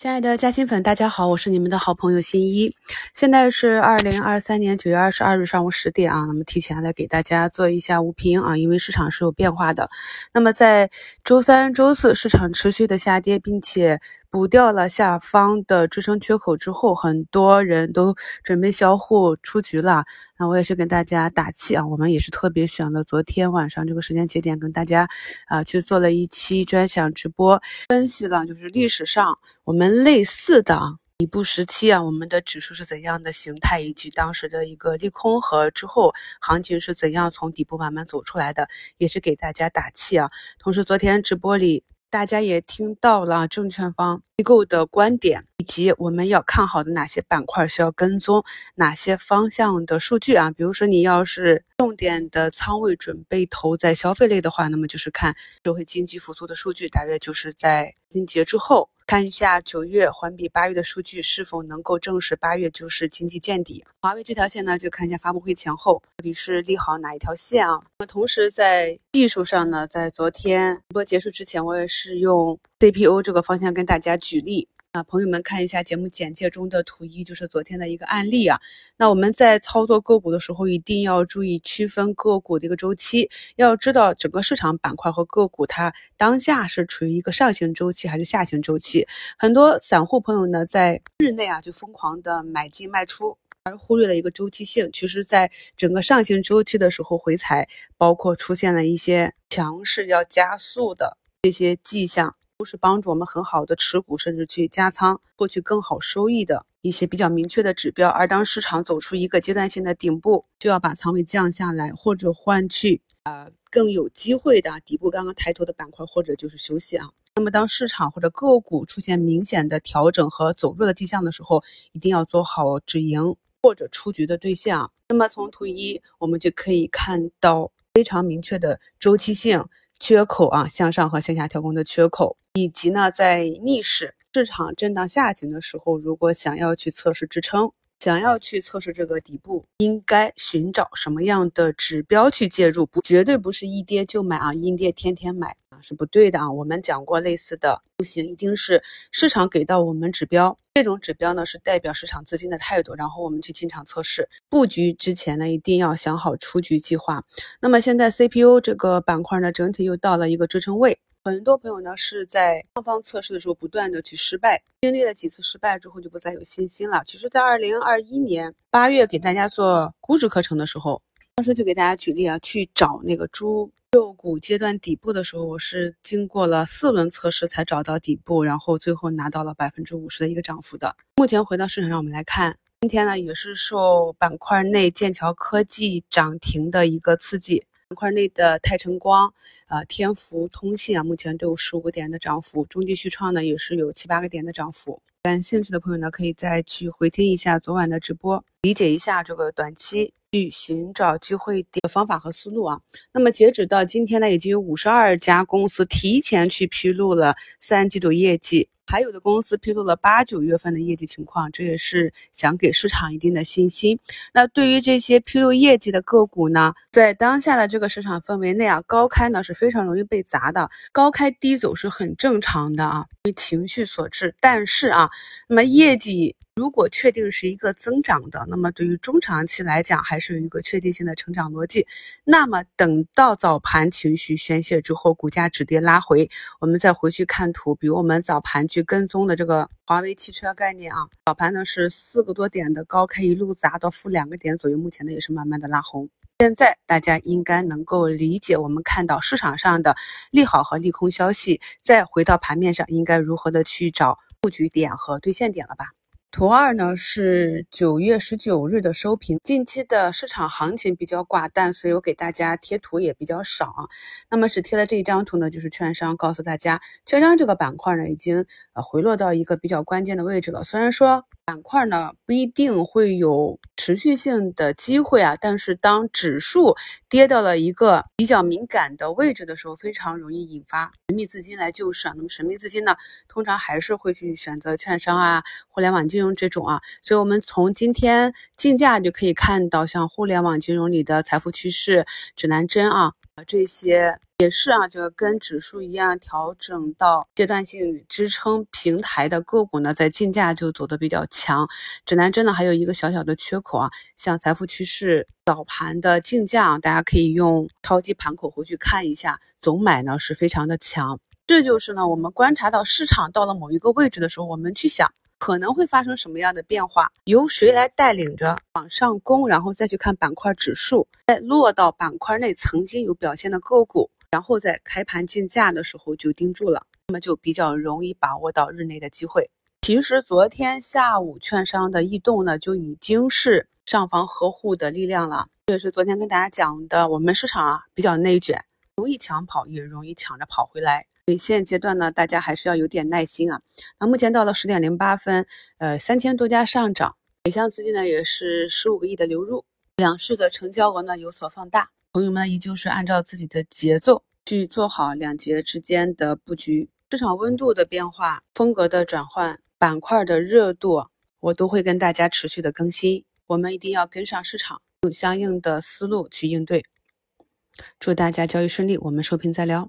亲爱的嘉兴粉，大家好，我是你们的好朋友新一。现在是二零二三年九月二十二日上午十点啊，那么提前来给大家做一下午评啊，因为市场是有变化的。那么在周三、周四市场持续的下跌，并且补掉了下方的支撑缺口之后，很多人都准备销户出局了。那我也是跟大家打气啊，我们也是特别选了昨天晚上这个时间节点，跟大家啊去做了一期专享直播，分析了就是历史上我们。类似的底部时期啊，我们的指数是怎样的形态，以及当时的一个利空和之后行情是怎样从底部慢慢走出来的，也是给大家打气啊。同时，昨天直播里大家也听到了证券方机构的观点，以及我们要看好的哪些板块需要跟踪，哪些方向的数据啊。比如说，你要是重点的仓位准备投在消费类的话，那么就是看社会经济复苏的数据，大约就是在春节之后。看一下九月环比八月的数据是否能够证实八月就是经济见底。华为这条线呢，就看一下发布会前后到底是利好哪一条线啊？那么同时在技术上呢，在昨天直播结束之前，我也是用 CPU 这个方向跟大家举例。啊，朋友们看一下节目简介中的图一，就是昨天的一个案例啊。那我们在操作个股的时候，一定要注意区分个股的一个周期，要知道整个市场板块和个股它当下是处于一个上行周期还是下行周期。很多散户朋友呢，在日内啊就疯狂的买进卖出，而忽略了一个周期性。其实，在整个上行周期的时候回踩，包括出现了一些强势要加速的这些迹象。都是帮助我们很好的持股，甚至去加仓获取更好收益的一些比较明确的指标。而当市场走出一个阶段性的顶部，就要把仓位降下来，或者换去呃更有机会的底部刚刚抬头的板块，或者就是休息啊。那么当市场或者个股出现明显的调整和走弱的迹象的时候，一定要做好止盈或者出局的对象。那么从图一我们就可以看到非常明确的周期性。缺口啊，向上和向下跳空的缺口，以及呢，在逆势市场震荡下行的时候，如果想要去测试支撑，想要去测试这个底部，应该寻找什么样的指标去介入？不，绝对不是一跌就买啊，阴跌天天买啊，是不对的啊。我们讲过类似的，不行，一定是市场给到我们指标。这种指标呢是代表市场资金的态度，然后我们去进场测试布局之前呢，一定要想好出局计划。那么现在 CPU 这个板块呢，整体又到了一个支撑位，很多朋友呢是在上方测试的时候不断的去失败，经历了几次失败之后就不再有信心了。其实，在二零二一年八月给大家做估值课程的时候，当时就给大家举例啊，去找那个猪。肉股阶段底部的时候，我是经过了四轮测试才找到底部，然后最后拿到了百分之五十的一个涨幅的。目前回到市场上，我们来看，今天呢也是受板块内剑桥科技涨停的一个刺激，板块内的泰晨光、呃天福通信啊，目前都有十五个点的涨幅，中地续创呢也是有七八个点的涨幅。感兴趣的朋友呢，可以再去回听一下昨晚的直播，理解一下这个短期。去寻找机会的方法和思路啊。那么截止到今天呢，已经有五十二家公司提前去披露了三季度业绩。还有的公司披露了八九月份的业绩情况，这也是想给市场一定的信心。那对于这些披露业绩的个股呢，在当下的这个市场氛围内啊，高开呢是非常容易被砸的，高开低走是很正常的啊，因为情绪所致。但是啊，那么业绩如果确定是一个增长的，那么对于中长期来讲还是有一个确定性的成长逻辑。那么等到早盘情绪宣泄之后，股价止跌拉回，我们再回去看图，比如我们早盘去。跟踪的这个华为汽车概念啊，早盘呢是四个多点的高开，一路砸到负两个点左右，目前呢也是慢慢的拉红。现在大家应该能够理解，我们看到市场上的利好和利空消息，再回到盘面上应该如何的去找布局点和兑现点了吧？图二呢是九月十九日的收评，近期的市场行情比较寡淡，所以我给大家贴图也比较少。那么只贴了这一张图呢，就是券商告诉大家，券商这个板块呢已经呃回落到一个比较关键的位置了。虽然说板块呢不一定会有持续性的机会啊，但是当指数跌到了一个比较敏感的位置的时候，非常容易引发神秘资金来救市。那么神秘资金呢，通常还是会去选择券商啊、互联网金。融这种啊，所以我们从今天竞价就可以看到，像互联网金融里的财富趋势指南针啊，这些也是啊，这个跟指数一样调整到阶段性支撑平台的个股呢，在竞价就走的比较强。指南针呢还有一个小小的缺口啊，像财富趋势早盘的竞价，大家可以用超级盘口回去看一下，总买呢是非常的强。这就是呢，我们观察到市场到了某一个位置的时候，我们去想。可能会发生什么样的变化？由谁来带领着往上攻？然后再去看板块指数，再落到板块内曾经有表现的个股，然后在开盘竞价的时候就盯住了，那么就比较容易把握到日内的机会。其实昨天下午券商的异动呢，就已经是上方呵护的力量了。这也是昨天跟大家讲的，我们市场啊比较内卷，容易抢跑，也容易抢着跑回来。所以现阶段呢，大家还是要有点耐心啊。那目前到了十点零八分，呃，三千多家上涨，北向资金呢也是十五个亿的流入，两市的成交额呢有所放大。朋友们依旧是按照自己的节奏去做好两节之间的布局，市场温度的变化、风格的转换、板块的热度，我都会跟大家持续的更新。我们一定要跟上市场，有相应的思路去应对。祝大家交易顺利，我们收评再聊。